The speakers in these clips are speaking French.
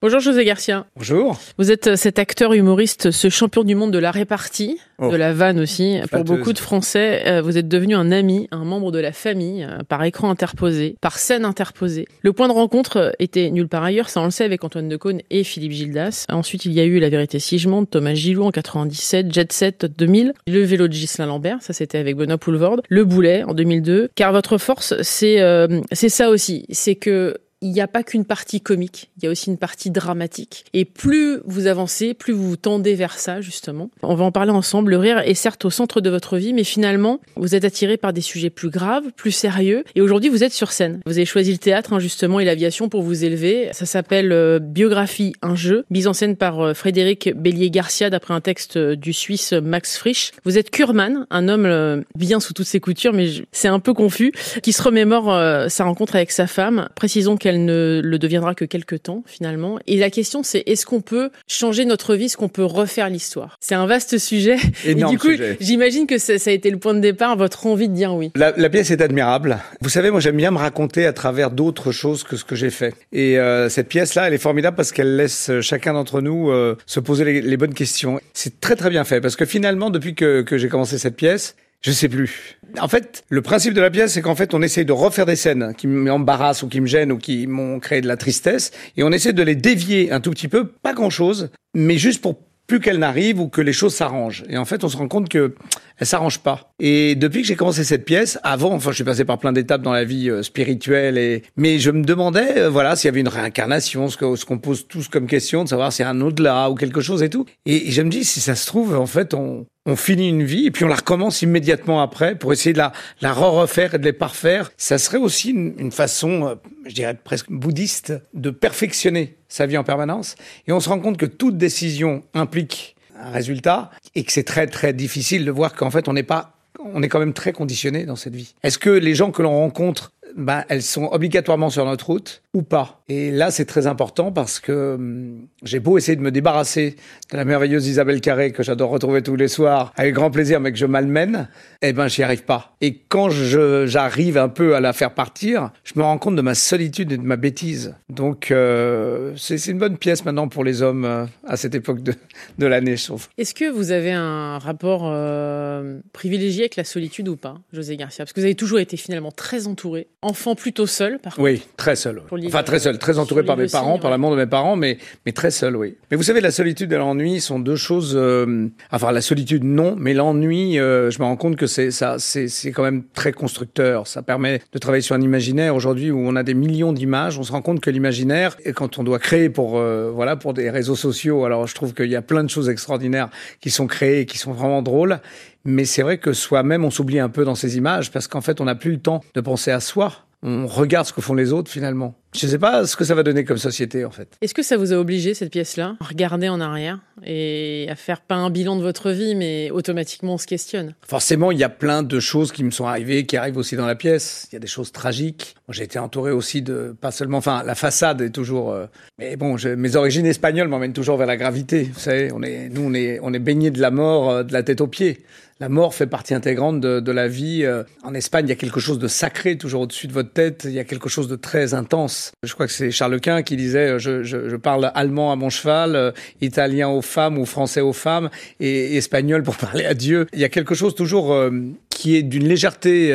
Bonjour José Garcia. Bonjour. Vous êtes euh, cet acteur humoriste, ce champion du monde de la répartie, Oh. de la vanne aussi. Pour Flatteuse. beaucoup de Français, euh, vous êtes devenu un ami, un membre de la famille, euh, par écran interposé, par scène interposée. Le point de rencontre euh, était nulle part ailleurs, ça on le sait, avec Antoine Decaune et Philippe Gildas. Ensuite, il y a eu La vérité si je monte, Thomas Gilou en 97, Jet Set 2000, Le vélo de Ghislain Lambert, ça c'était avec Benoît Poulvorde, Le boulet en 2002. Car votre force, c'est euh, c'est ça aussi, c'est que il n'y a pas qu'une partie comique, il y a aussi une partie dramatique. Et plus vous avancez, plus vous vous tendez vers ça, justement. On va en parler ensemble. Le rire est certes au centre de votre vie, mais finalement, vous êtes attiré par des sujets plus graves, plus sérieux. Et aujourd'hui, vous êtes sur scène. Vous avez choisi le théâtre, hein, justement, et l'aviation pour vous élever. Ça s'appelle euh, Biographie, un jeu, mise en scène par euh, Frédéric Bélier-Garcia, d'après un texte euh, du Suisse Max Frisch. Vous êtes Kurman, un homme bien sous toutes ses coutures, mais c'est un peu confus, qui se remémore sa rencontre avec sa femme. Précisons qu'elle ne le deviendra que quelques temps finalement. Et la question c'est est-ce qu'on peut changer notre vie, est-ce qu'on peut refaire l'histoire? C'est un vaste sujet. Énorme Et du coup, j'imagine que ça, ça a été le point de départ, votre envie de dire oui. La, la pièce est admirable. Vous savez, moi j'aime bien me raconter à travers d'autres choses que ce que j'ai fait. Et euh, cette pièce-là, elle est formidable parce qu'elle laisse euh, chacun d'entre nous euh, se poser les, les bonnes questions. C'est très très bien fait parce que finalement, depuis que, que j'ai commencé cette pièce, je sais plus. En fait, le principe de la pièce, c'est qu'en fait, on essaye de refaire des scènes qui m'embarrassent ou qui me gênent ou qui m'ont créé de la tristesse, et on essaie de les dévier un tout petit peu, pas grand-chose, mais juste pour plus qu'elles n'arrivent ou que les choses s'arrangent. Et en fait, on se rend compte que elles s'arrangent pas. Et depuis que j'ai commencé cette pièce, avant, enfin, je suis passé par plein d'étapes dans la vie euh, spirituelle, et mais je me demandais, euh, voilà, s'il y avait une réincarnation, ce que- ce qu'on pose tous comme question, de savoir s'il y a un au-delà ou quelque chose et tout. Et, je me dis, si ça se trouve, en fait, on on finit une vie et puis on la recommence immédiatement après pour essayer de la, la re-refaire et de les parfaire. Ça serait aussi une, une façon, euh, je dirais presque bouddhiste, de perfectionner sa vie en permanence. Et on se rend compte que toute décision implique un résultat et que c'est très très difficile de voir qu'en fait on n'est pas on est quand même très conditionné dans cette vie. Est-ce que les gens que l'on rencontre, ben, elles sont obligatoirement sur notre route ou pas Et là, c'est très important parce que hum, j'ai beau essayer de me débarrasser de la merveilleuse Isabelle Carré que j'adore retrouver tous les soirs avec grand plaisir, mais que je malmène, eh ben, j'y arrive pas. Et quand j'arrive un peu à la faire partir, je me rends compte de ma solitude et de ma bêtise. Donc, euh, c'est, une bonne pièce maintenant pour les hommes euh, à cette époque de, de l'année, je trouve. Est-ce que vous avez un rapport euh, privilégié avec la solitude ou pas, José Garcia? Parce que vous avez toujours été finalement très entouré, enfant plutôt seul, par contre. Oui, très seul. Enfin, très seul, très entouré par mes aussi, parents, ouais. par l'amour de mes parents, mais, mais très seul, oui. Mais vous savez, la solitude et l'ennui sont deux choses. euh, enfin, la solitude, non, mais l'ennui, euh, je me rends compte que c'est ça, c'est c'est quand même très constructeur. Ça permet de travailler sur un imaginaire. Aujourd'hui, où on a des millions d'images, on se rend compte que l'imaginaire, et quand on doit créer pour euh, voilà pour des réseaux sociaux, alors je trouve qu'il y a plein de choses extraordinaires qui sont créées, et qui sont vraiment drôles. Mais c'est vrai que soi-même, on s'oublie un peu dans ces images parce qu'en fait, on n'a plus le temps de penser à soi. On regarde ce que font les autres finalement. Je ne sais pas ce que ça va donner comme société en fait. Est-ce que ça vous a obligé, cette pièce-là, à regarder en arrière et à faire pas un bilan de votre vie, mais automatiquement on se questionne? Forcément, il y a plein de choses qui me sont arrivées, qui arrivent aussi dans la pièce. Il y a des choses tragiques. J'ai été entouré aussi de, pas seulement, enfin, la façade est toujours. euh, mais bon, je- mes origines espagnoles m'emmènent toujours vers la gravité. Vous savez, on est, nous, on est, on est baigné de la mort, euh, de la tête aux pieds. La mort fait partie intégrante de, de la vie. Euh, En Espagne, il y a quelque chose de sacré toujours au-dessus de votre tête. Il y a quelque chose de très intense. Je crois que c'est Charles Quint qui disait euh, je, parle allemand à mon cheval, euh, italien aux femmes ou français aux femmes et, espagnol pour parler à Dieu. Il y a quelque chose toujours euh, qui est d'une légèreté.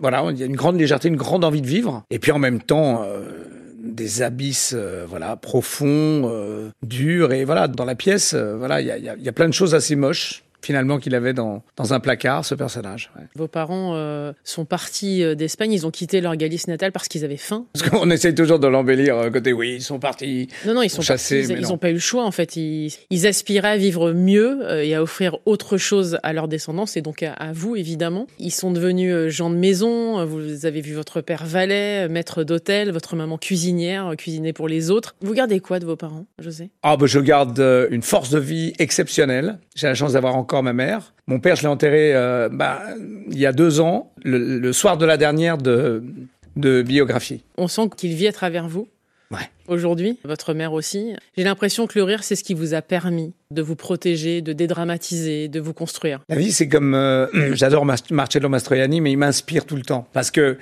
voilà, il y a une grande légèreté, une grande envie de vivre. Et puis en même temps. des abysses voilà profonds durs et voilà dans la pièce voilà il y a, y a plein de choses assez moches finalement qu'il avait dans, dans un placard ce personnage ouais. Vos parents euh, sont partis euh, d'Espagne, ils ont quitté leur Galice natale parce qu'ils avaient faim. parce qu'on essaye toujours de l'embellir euh, côté oui ils sont partis Non, non, ils sont Chassés, partis, ils- mais ils non. n'ont pas eu le choix en fait. Ils, ils aspiraient à vivre mieux euh, et à offrir autre chose à leur descendance et donc à, à vous évidemment. Ils sont devenus gens de maison. Vous avez vu votre père valet, maître d'hôtel, votre maman cuisinière, cuisiner pour les autres. Vous gardez quoi de vos parents, José? Ah bah je garde une force de vie exceptionnelle j'ai la chance d'avoir encore encore ma mère. Mon père, je l'ai enterré euh, bah, il y a deux ans, le, le soir de la dernière de, de biographie. On sent qu'il vit à travers vous Ouais. aujourd'hui, votre mère aussi. J'ai l'impression que le rire, c'est ce qui vous a permis de vous protéger, de dédramatiser, de vous construire. La vie, c'est comme euh, j'adore Marcello Mastroianni, mais il m'inspire tout le temps parce que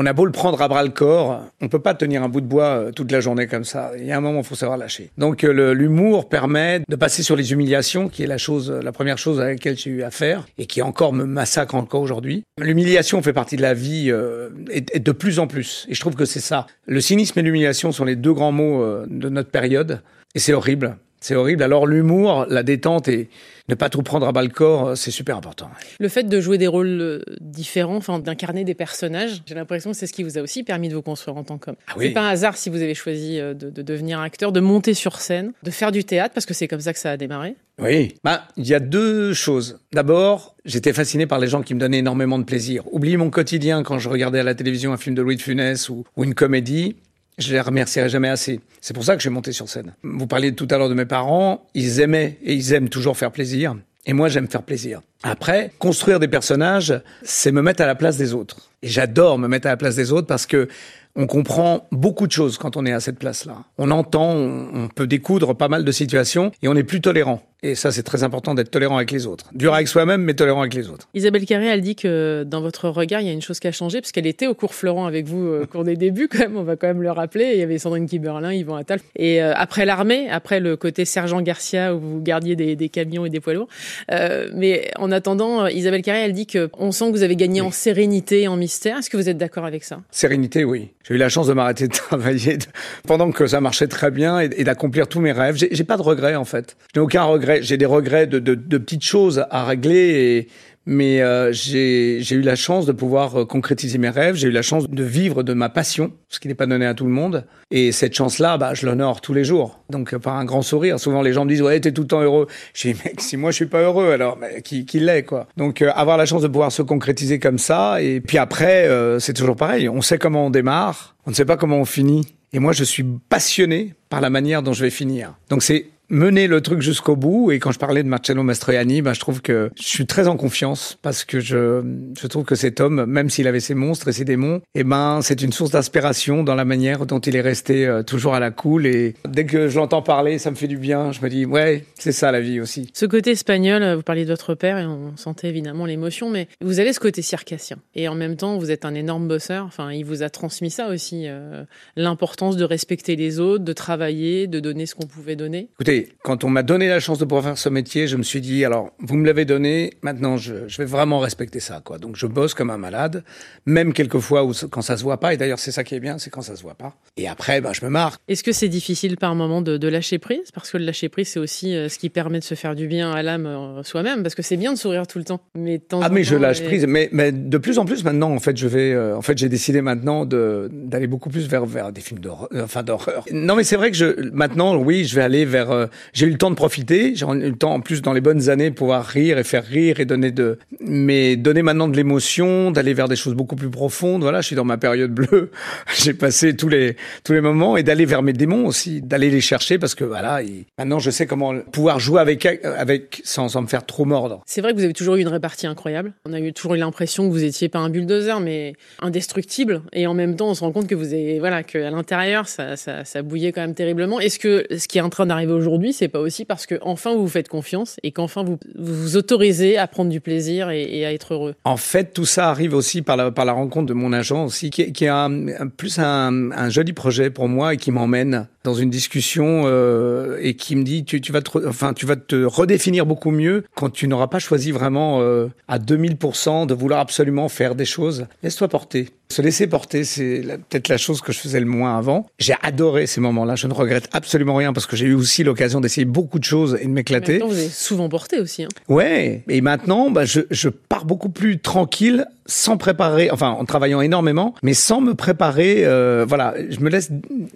on a beau le prendre à bras le corps, on peut pas tenir un bout de bois euh, toute la journée comme ça. Il y a un moment, il faut savoir lâcher. Donc euh, l'humour permet de passer sur les humiliations, qui est la chose, la première chose à laquelle j'ai eu affaire et qui encore me massacre encore aujourd'hui. L'humiliation fait partie de la vie euh, et de plus en plus. Et je trouve que c'est ça. Le cynisme et l'humiliation sont les deux grands mots euh, de notre période, et c'est horrible. C'est horrible. Alors l'humour, la détente et ne pas tout prendre à bas le corps, euh, c'est super important. Le fait de jouer des rôles euh, différents, enfin d'incarner des personnages, j'ai l'impression que c'est ce qui vous a aussi permis de vous construire en tant qu'homme. Ah oui. C'est pas un hasard si vous avez choisi euh, de, de devenir acteur, de monter sur scène, de faire du théâtre, parce que c'est comme ça que ça a démarré. Oui. Bah, il y a deux choses. D'abord, j'étais fasciné par les gens qui me donnaient énormément de plaisir. Oubliez mon quotidien quand je regardais à la télévision un film de Louis de Funès ou, ou une comédie. Je les remercierai jamais assez. C'est pour ça que suis monté sur scène. Vous parliez tout à l'heure de mes parents. Ils aimaient et ils aiment toujours faire plaisir. Et moi, j'aime faire plaisir. Après, construire des personnages, c'est me mettre à la place des autres. Et j'adore me mettre à la place des autres parce que on comprend beaucoup de choses quand on est à cette place-là. On entend, on peut découdre pas mal de situations et on est plus tolérant. Et ça, c'est très important d'être tolérant avec les autres. Dur avec soi-même, mais tolérant avec les autres. Isabelle Carré, elle dit que dans votre regard, il y a une chose qui a changé, parce qu'elle était au cours Florent avec vous euh, au cours des débuts, quand même, on va quand même le rappeler. Il y avait Sandrine Kiberlin, Yvan Attal. Et euh, après l'armée, après le côté Sergent Garcia, où vous gardiez des, des camions et des poids lourds. Euh, mais en attendant, Isabelle Carré, elle dit que on sent que vous avez gagné en sérénité, en mystère. Est-ce que vous êtes d'accord avec ça? Sérénité, oui. J'ai eu la chance de m'arrêter de travailler pendant que ça marchait très bien et, d'accomplir tous mes rêves. J'ai pas de regrets en fait. Je n'ai aucun regret. J'ai des regrets de, petites choses à régler, mais euh, j'ai eu la chance de pouvoir euh, concrétiser mes rêves. J'ai eu la chance de vivre de ma passion, ce qui n'est pas donné à tout le monde. Et cette chance-là, bah, je l'honore tous les jours. Donc euh, par un grand sourire. Souvent les gens me disent ouais t'es tout le temps heureux. Je dis mec si moi je suis pas heureux alors qui, l'est quoi? Donc avoir la chance de pouvoir se concrétiser comme ça et puis après c'est toujours pareil. On sait comment on démarre, on ne sait pas comment on finit. Et moi je suis passionné par la manière dont je vais finir. Donc c'est mener le truc jusqu'au bout. Et quand je parlais de Marcello Mastroianni, ben, je trouve que je suis très en confiance parce que je, je trouve que cet homme, même s'il avait ses monstres et ses démons, eh ben, c'est une source d'inspiration dans la manière dont il est resté euh, toujours à la cool. Et dès que je l'entends parler, ça me fait du bien. Je me dis, ouais, c'est ça la vie aussi. Ce côté espagnol, euh, vous parliez de votre père et on sentait évidemment l'émotion, mais vous avez ce côté circassien. Et en même temps, vous êtes un énorme bosseur. Enfin, il vous a transmis ça aussi, euh, l'importance de respecter les autres, de travailler, de donner ce qu'on pouvait donner. Écoutez, quand on m'a donné la chance de pouvoir faire ce métier, je me suis dit, alors, vous me l'avez donné, maintenant, je, je vais vraiment respecter ça, quoi. Donc, je bosse comme un malade, même quelquefois où, quand ça se voit pas. Et d'ailleurs, c'est ça qui est bien, c'est quand ça se voit pas. Et après, ben, je me marque. Est-ce que c'est difficile par moment de, de lâcher prise? Parce que le lâcher prise, c'est aussi euh, ce qui permet de se faire du bien à l'âme euh, soi-même. Parce que c'est bien de sourire tout le temps. Mais temps Ah mais je lâche et- prise, mais, mais de plus en plus maintenant en fait je vais, euh, en fait j'ai décidé maintenant de d'aller beaucoup plus vers vers des films d'horreur, enfin d'horreur. Non mais c'est vrai que je maintenant oui je vais aller vers, euh, j'ai eu le temps de profiter, j'ai eu le temps en plus dans les bonnes années de pouvoir rire et faire rire et donner de, mais donner maintenant de l'émotion, d'aller vers des choses beaucoup plus profondes. Voilà, je suis dans ma période bleue, j'ai passé tous les tous les moments et d'aller vers mes démons aussi, d'aller les chercher parce que voilà il- maintenant je sais comment pouvoir jouer avec avec sans sans me faire trop mordre. C'est vrai que vous avez toujours eu une répartie incroyable. On a eu toujours eu l'impression que vous étiez pas un bulldozer, mais indestructible. Et en même temps, on se rend compte que vous avez, voilà, que l'intérieur, ça, ça bouillait quand même terriblement. Est-ce que ce qui est en train d'arriver aujourd'hui, c'est pas aussi parce que enfin vous vous faites confiance et qu'enfin vous vous autorisez à prendre du plaisir et, à être heureux. En fait, tout ça arrive aussi par la, par la rencontre de mon agent aussi, qui, a un- plus un joli projet pour moi et qui m'emmène dans une discussion euh, et qui me dit tu, tu vas te, enfin tu vas te redéfinir beaucoup mieux quand tu n'auras pas choisi vraiment euh, à 2000% de vouloir absolument faire des choses. Laisse-toi porter. Se laisser porter, c'est peut-être la chose que je faisais le moins avant. J'ai adoré ces moments-là. Je ne regrette absolument rien parce que j'ai eu aussi l'occasion d'essayer beaucoup de choses et de m'éclater. vous souvent porté aussi. Hein. Ouais, et maintenant, bah, je, je pars beaucoup plus tranquille, sans préparer, enfin en travaillant énormément, mais sans me préparer. euh, voilà, je me laisse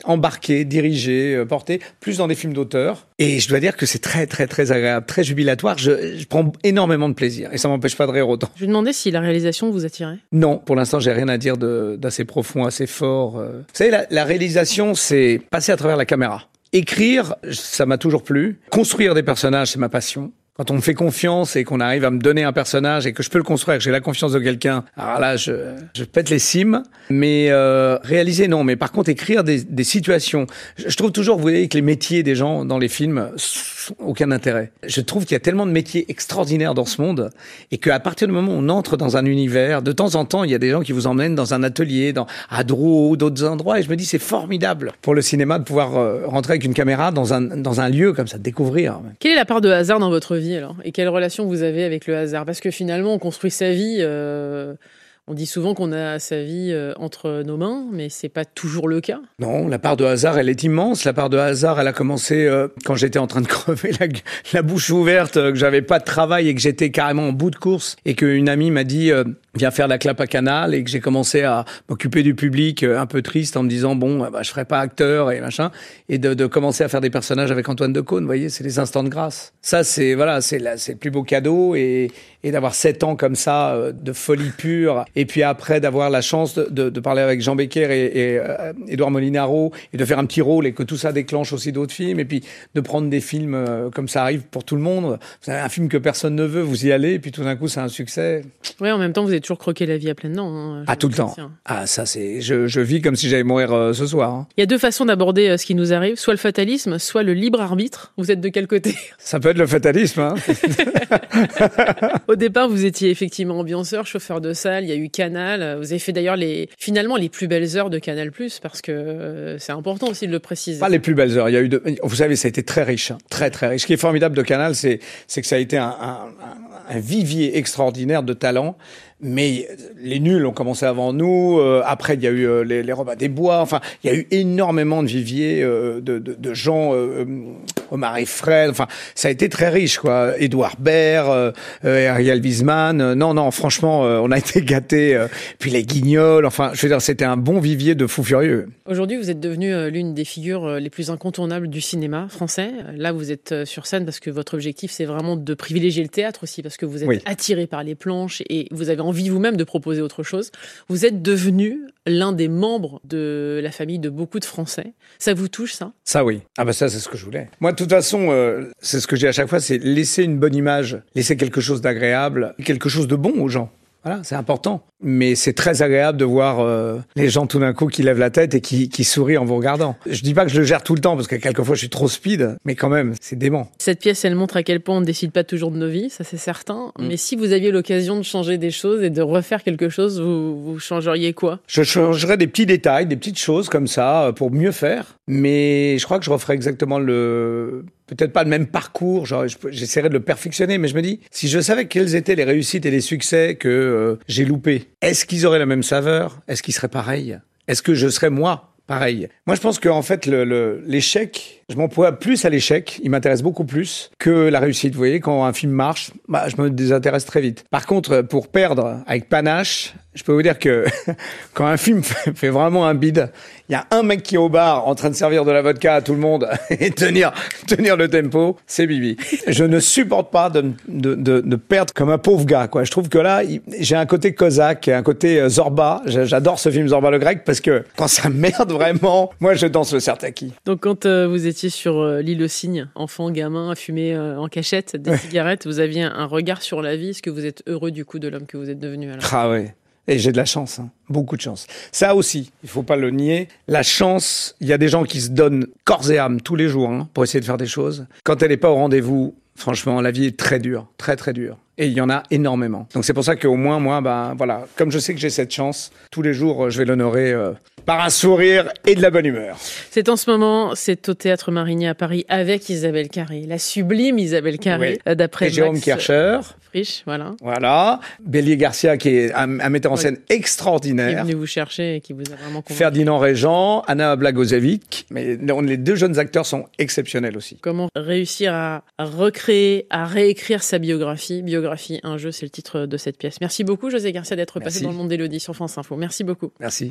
embarquer, diriger, euh, porter, plus dans des films d'auteur. Et je dois dire que c'est très, très, très agréable, très jubilatoire. Je, je prends énormément de plaisir, et ça m'empêche pas de rire autant. Je lui demandais si la réalisation vous attirait. Non, pour l'instant, j'ai rien à dire d'assez profond, assez fort. euh. Vous savez, la, la réalisation, c'est passer à travers la caméra. Écrire, ça m'a toujours plu. Construire des personnages, c'est ma passion. Quand on me fait confiance et qu'on arrive à me donner un personnage et que je peux le construire, que j'ai la confiance de quelqu'un, alors là, je, pète les cimes. Mais euh, réaliser, non. Mais par contre, écrire des, situations. Je trouve toujours, vous voyez, que les métiers des gens dans les films aucun intérêt. Je trouve qu'il y a tellement de métiers extraordinaires dans ce monde et qu'à partir du moment où on entre dans un univers, de temps en temps, il y a des gens qui vous emmènent dans un atelier, dans, à Drouot ou d'autres endroits et je me dis c'est formidable pour le cinéma de pouvoir euh, rentrer avec une caméra dans un, dans un lieu comme ça, découvrir. Quelle est la part de hasard dans votre vie Et quelle relation vous avez avec le hasard? Parce que finalement, on construit sa vie. Euh on dit souvent qu'on a sa vie euh, entre nos mains, mais c'est pas toujours le cas. Non, la part de hasard, elle est immense. La part de hasard, elle a commencé euh, quand j'étais en train de crever la, bouche ouverte, euh, que j'avais pas de travail et que j'étais carrément en bout de course et qu'une amie m'a dit viens faire la clap à canal et que j'ai commencé à m'occuper du public un peu triste en me disant bon bah, je ferai pas acteur et machin et de, commencer à faire des personnages avec Antoine Decaune vous voyez c'est les instants de grâce ça c'est voilà c'est le plus beau cadeau et d'avoir sept ans comme ça de folie pure et puis après d'avoir la chance de, de, parler avec Jean Becker et, et euh, Edouard Molinaro et de faire un petit rôle et que tout ça déclenche aussi d'autres films et puis de prendre des films euh, comme ça arrive pour tout le monde. Vous avez un film que personne ne veut, vous y allez et puis tout d'un coup c'est un succès. Oui, en même temps vous avez toujours croqué la vie à pleines dents. Hein, ah tout le temps. Ah ça c'est, je, je, vis comme si j'allais mourir euh, ce soir. Hein. Il y a deux façons d'aborder ce qui nous arrive, soit le fatalisme, soit le libre arbitre. Vous êtes de quel côté? Ça peut être le fatalisme. Hein Au départ vous étiez effectivement ambianceur, chauffeur de salle, il y a eu Canal vous avez fait d'ailleurs les, finalement les plus belles heures de Canal+, parce que euh, c'est important aussi de le préciser. Pas les plus belles heures. Il y a eu, de, vous savez, ça a été très riche, hein. très très riche. Ce qui est formidable de Canal, c'est que ça a été un, vivier extraordinaire de talents mais les nuls ont commencé avant nous. Euh, après, il y a eu euh, les, les Robins des Bois. Enfin, il y a eu énormément de viviers euh, de, gens. Euh, Omar et Fred. Enfin, ça a été très riche, quoi. Édouard Baird, Ariel Wiesman. non, non, franchement, on a été gâtés. puis les Guignols. Enfin, je veux dire, c'était un bon vivier de fous furieux. Aujourd'hui, vous êtes devenu l'une des figures les plus incontournables du cinéma français. Là, vous êtes sur scène parce que votre objectif, c'est vraiment de privilégier le théâtre aussi, parce que vous êtes attiré par les planches et vous avez envie vous-même de proposer autre chose. Vous êtes devenu l'un des membres de la famille de beaucoup de Français. Ça vous touche, ça? Ça, oui. Ah bah ça, c'est ce que je voulais. Moi, de toute façon, euh, c'est ce que j'ai à chaque fois, c'est laisser une bonne image, laisser quelque chose d'agréable, quelque chose de bon aux gens. Voilà, c'est important. Mais c'est très agréable de voir euh, les gens tout d'un coup qui lèvent la tête et qui, qui sourient en vous regardant. Je dis pas que je le gère tout le temps parce que quelquefois je suis trop speed, mais quand même, c'est dément. Cette pièce, elle montre à quel point on ne décide pas toujours de nos vies, ça c'est certain. Mm. Mais si vous aviez l'occasion de changer des choses et de refaire quelque chose, vous, vous changeriez quoi? Je changerais des petits détails, des petites choses comme ça euh, pour mieux faire. Mais je crois que je referais exactement le peut-être pas le même parcours, genre j'essaierais de le perfectionner, mais je me dis, si je savais quelles étaient les réussites et les succès que euh, j'ai loupés, est-ce qu'ils auraient la même saveur? Est-ce qu'ils seraient pareils? Est-ce que je serais moi pareil? Moi, je pense qu'en en fait, l'échec, je m'emploie plus à l'échec, il m'intéresse beaucoup plus que la réussite. Vous voyez, quand un film marche, bah, je me désintéresse très vite. Par contre, pour perdre avec panache, je peux vous dire que quand un film fait vraiment un bide, il y a un mec qui est au bar en train de servir de la vodka à tout le monde et tenir, tenir le tempo, c'est Bibi. Je ne supporte pas de, de, de, de, perdre comme un pauvre gars. Quoi. Je trouve que là, j'ai un côté Kozak, un côté euh, Zorba. J'adore ce film Zorba le Grec parce que quand ça merde vraiment, moi je danse le Sertaki. Donc quand euh, vous étiez sur euh, l'île aux cygnes, enfant, gamin, à fumer en cachette des cigarettes, vous aviez un regard sur la vie. Est-ce que vous êtes heureux du coup de l'homme que vous êtes devenu alors? Ah ouais. Et j'ai de la chance, hein. beaucoup de chance. Ça aussi, il faut pas le nier. La chance, il y a des gens qui se donnent corps et âme tous les jours hein, pour essayer de faire des choses. Quand elle n'est pas au rendez-vous, franchement, la vie est très dure, très très dure. Et il y en a énormément. Donc c'est pour ça qu'au moins, moi, ben voilà, comme je sais que j'ai cette chance, tous les jours, je vais l'honorer euh, par un sourire et de la bonne humeur. C'est en ce moment, c'est au Théâtre Marigny à Paris avec Isabelle Carré, la sublime Isabelle Carré, euh, d'après Jérôme Kircher. Frisch, voilà. Voilà. Bélier Garcia, qui est un, metteur en scène extraordinaire. Qui est venu vous chercher et qui vous a vraiment convaincu. Ferdinand Régent, Anna Blagosevic. Mais les deux jeunes acteurs sont exceptionnels aussi. Comment réussir à recréer, à réécrire sa biographie Biographie, un jeu, c'est le titre de cette pièce. Merci beaucoup, José Garcia, d'être passé dans le monde d'Élodie sur France Info. Merci beaucoup. Merci.